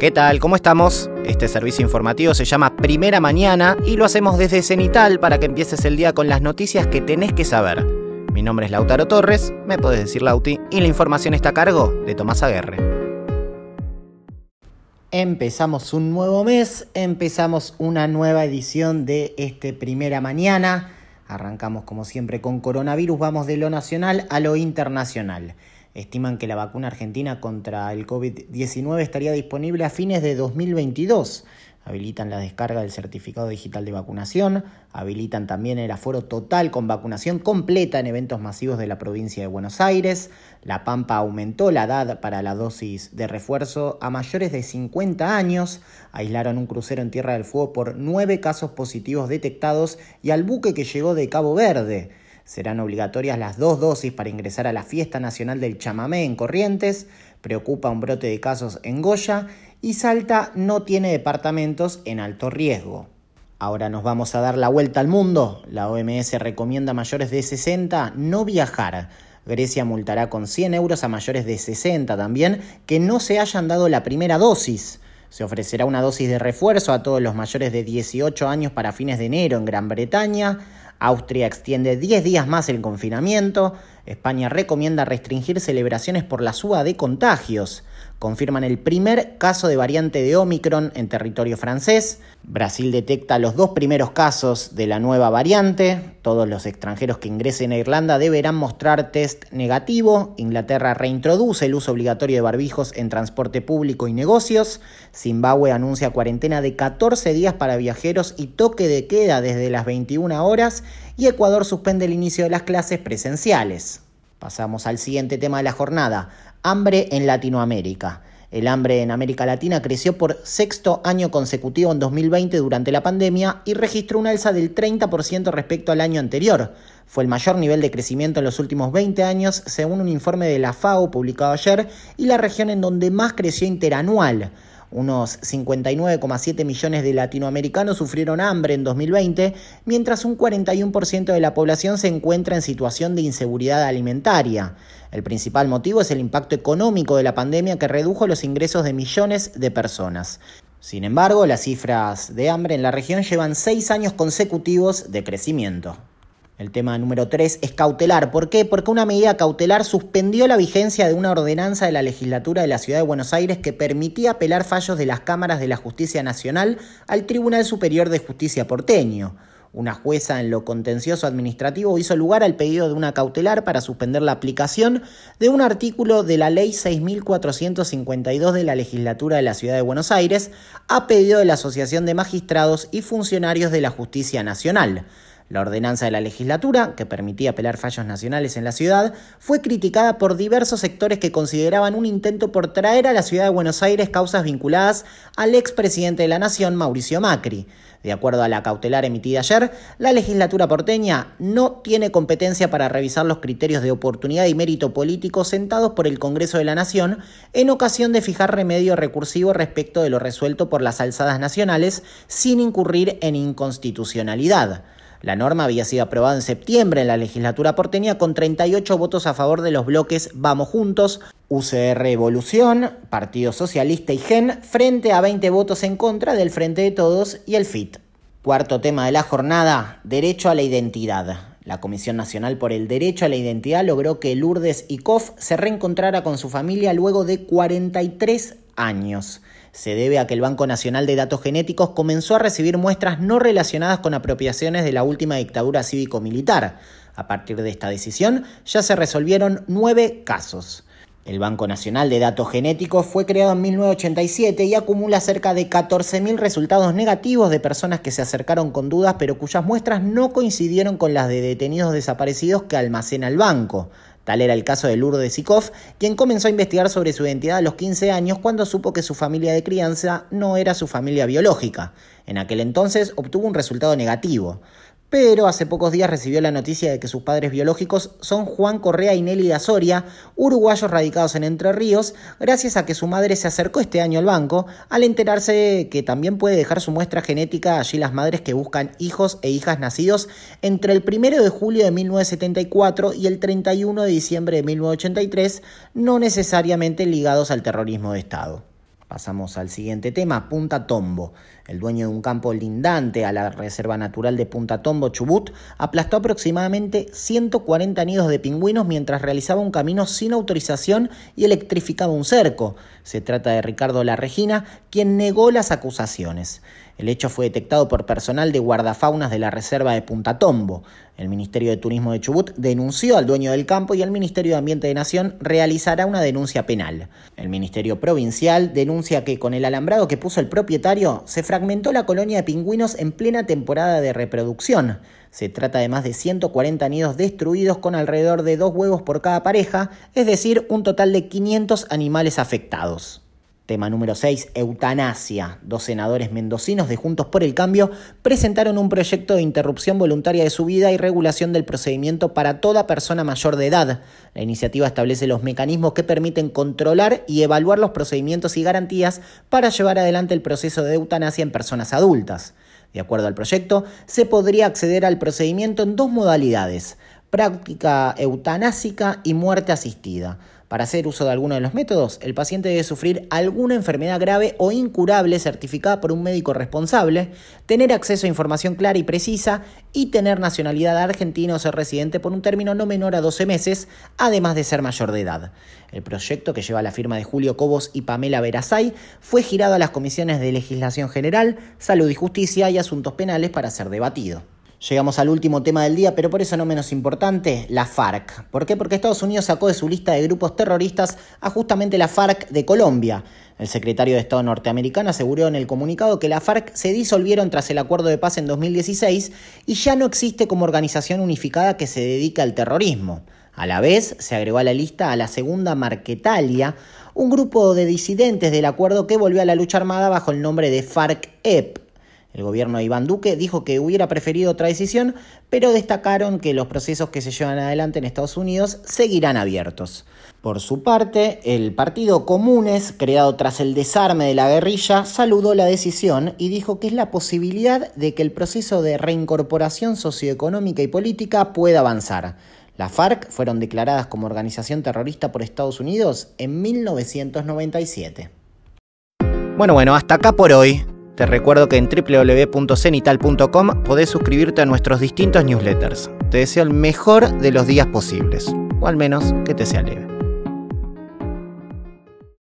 ¿Qué tal? ¿Cómo estamos? Este servicio informativo se llama Primera Mañana y lo hacemos desde Cenital para que empieces el día con las noticias que tenés que saber. Mi nombre es Lautaro Torres, me podés decir Lauti, y la información está a cargo de Tomás Aguerre. Empezamos un nuevo mes, empezamos una nueva edición de este Primera Mañana. Arrancamos como siempre con coronavirus, vamos de lo nacional a lo internacional. Estiman que la vacuna argentina contra el COVID-19 estaría disponible a fines de 2022. Habilitan la descarga del certificado digital de vacunación, habilitan también el aforo total con vacunación completa en eventos masivos de la provincia de Buenos Aires. La Pampa aumentó la edad para la dosis de refuerzo a mayores de 50 años. Aislaron un crucero en Tierra del Fuego por nueve casos positivos detectados y al buque que llegó de Cabo Verde. Serán obligatorias las dos dosis para ingresar a la Fiesta Nacional del Chamamé en Corrientes. Preocupa un brote de casos en Goya. Y Salta no tiene departamentos en alto riesgo. Ahora nos vamos a dar la vuelta al mundo. La OMS recomienda a mayores de 60 no viajar. Grecia multará con 100 euros a mayores de 60 también que no se hayan dado la primera dosis. Se ofrecerá una dosis de refuerzo a todos los mayores de 18 años para fines de enero en Gran Bretaña. Austria extiende 10 días más el confinamiento. España recomienda restringir celebraciones por la suba de contagios confirman el primer caso de variante de Omicron en territorio francés. Brasil detecta los dos primeros casos de la nueva variante. Todos los extranjeros que ingresen a Irlanda deberán mostrar test negativo. Inglaterra reintroduce el uso obligatorio de barbijos en transporte público y negocios. Zimbabue anuncia cuarentena de 14 días para viajeros y toque de queda desde las 21 horas. Y Ecuador suspende el inicio de las clases presenciales. Pasamos al siguiente tema de la jornada. Hambre en Latinoamérica. El hambre en América Latina creció por sexto año consecutivo en 2020 durante la pandemia y registró una alza del 30% respecto al año anterior. Fue el mayor nivel de crecimiento en los últimos 20 años, según un informe de la FAO publicado ayer, y la región en donde más creció interanual. Unos 59,7 millones de latinoamericanos sufrieron hambre en 2020, mientras un 41% de la población se encuentra en situación de inseguridad alimentaria. El principal motivo es el impacto económico de la pandemia que redujo los ingresos de millones de personas. Sin embargo, las cifras de hambre en la región llevan seis años consecutivos de crecimiento. El tema número 3 es cautelar. ¿Por qué? Porque una medida cautelar suspendió la vigencia de una ordenanza de la legislatura de la Ciudad de Buenos Aires que permitía apelar fallos de las cámaras de la Justicia Nacional al Tribunal Superior de Justicia porteño. Una jueza en lo contencioso administrativo hizo lugar al pedido de una cautelar para suspender la aplicación de un artículo de la Ley 6.452 de la legislatura de la Ciudad de Buenos Aires a pedido de la Asociación de Magistrados y Funcionarios de la Justicia Nacional. La ordenanza de la legislatura, que permitía apelar fallos nacionales en la ciudad, fue criticada por diversos sectores que consideraban un intento por traer a la ciudad de Buenos Aires causas vinculadas al expresidente de la Nación, Mauricio Macri. De acuerdo a la cautelar emitida ayer, la legislatura porteña no tiene competencia para revisar los criterios de oportunidad y mérito político sentados por el Congreso de la Nación en ocasión de fijar remedio recursivo respecto de lo resuelto por las alzadas nacionales sin incurrir en inconstitucionalidad. La norma había sido aprobada en septiembre en la legislatura porteña con 38 votos a favor de los bloques Vamos Juntos, UCR Evolución, Partido Socialista y GEN, frente a 20 votos en contra del Frente de Todos y el FIT. Cuarto tema de la jornada, derecho a la identidad. La Comisión Nacional por el Derecho a la Identidad logró que Lourdes Ikoff se reencontrara con su familia luego de 43 años se debe a que el Banco Nacional de Datos Genéticos comenzó a recibir muestras no relacionadas con apropiaciones de la última dictadura cívico-militar. A partir de esta decisión ya se resolvieron nueve casos. El Banco Nacional de Datos Genéticos fue creado en 1987 y acumula cerca de 14.000 resultados negativos de personas que se acercaron con dudas pero cuyas muestras no coincidieron con las de detenidos desaparecidos que almacena el banco. Tal era el caso de Lourdes Sikov, quien comenzó a investigar sobre su identidad a los 15 años cuando supo que su familia de crianza no era su familia biológica. En aquel entonces obtuvo un resultado negativo pero hace pocos días recibió la noticia de que sus padres biológicos son Juan Correa y Nelly Soria, uruguayos radicados en Entre Ríos, gracias a que su madre se acercó este año al banco al enterarse que también puede dejar su muestra genética allí las madres que buscan hijos e hijas nacidos entre el 1 de julio de 1974 y el 31 de diciembre de 1983, no necesariamente ligados al terrorismo de Estado. Pasamos al siguiente tema, Punta Tombo. El dueño de un campo lindante a la Reserva Natural de Punta Tombo, Chubut, aplastó aproximadamente 140 nidos de pingüinos mientras realizaba un camino sin autorización y electrificaba un cerco. Se trata de Ricardo La Regina, quien negó las acusaciones. El hecho fue detectado por personal de guardafaunas de la Reserva de Punta Tombo. El Ministerio de Turismo de Chubut denunció al dueño del campo y el Ministerio de Ambiente de Nación realizará una denuncia penal. El Ministerio Provincial denuncia que con el alambrado que puso el propietario se fragmentó la colonia de pingüinos en plena temporada de reproducción. Se trata de más de 140 nidos destruidos con alrededor de dos huevos por cada pareja, es decir, un total de 500 animales afectados. Tema número 6, eutanasia. Dos senadores mendocinos de Juntos por el Cambio presentaron un proyecto de interrupción voluntaria de su vida y regulación del procedimiento para toda persona mayor de edad. La iniciativa establece los mecanismos que permiten controlar y evaluar los procedimientos y garantías para llevar adelante el proceso de eutanasia en personas adultas. De acuerdo al proyecto, se podría acceder al procedimiento en dos modalidades, práctica eutanásica y muerte asistida. Para hacer uso de alguno de los métodos, el paciente debe sufrir alguna enfermedad grave o incurable certificada por un médico responsable, tener acceso a información clara y precisa y tener nacionalidad argentina o ser residente por un término no menor a 12 meses, además de ser mayor de edad. El proyecto, que lleva la firma de Julio Cobos y Pamela Verazay, fue girado a las comisiones de Legislación General, Salud y Justicia y Asuntos Penales para ser debatido. Llegamos al último tema del día, pero por eso no menos importante, la FARC. ¿Por qué? Porque Estados Unidos sacó de su lista de grupos terroristas a justamente la FARC de Colombia. El secretario de Estado norteamericano aseguró en el comunicado que la FARC se disolvieron tras el acuerdo de paz en 2016 y ya no existe como organización unificada que se dedique al terrorismo. A la vez, se agregó a la lista a la segunda Marquetalia, un grupo de disidentes del acuerdo que volvió a la lucha armada bajo el nombre de FARC-EP. El gobierno de Iván Duque dijo que hubiera preferido otra decisión, pero destacaron que los procesos que se llevan adelante en Estados Unidos seguirán abiertos. Por su parte, el Partido Comunes, creado tras el desarme de la guerrilla, saludó la decisión y dijo que es la posibilidad de que el proceso de reincorporación socioeconómica y política pueda avanzar. Las FARC fueron declaradas como organización terrorista por Estados Unidos en 1997. Bueno, bueno, hasta acá por hoy. Te recuerdo que en www.cenital.com podés suscribirte a nuestros distintos newsletters. Te deseo el mejor de los días posibles, o al menos que te sea leve.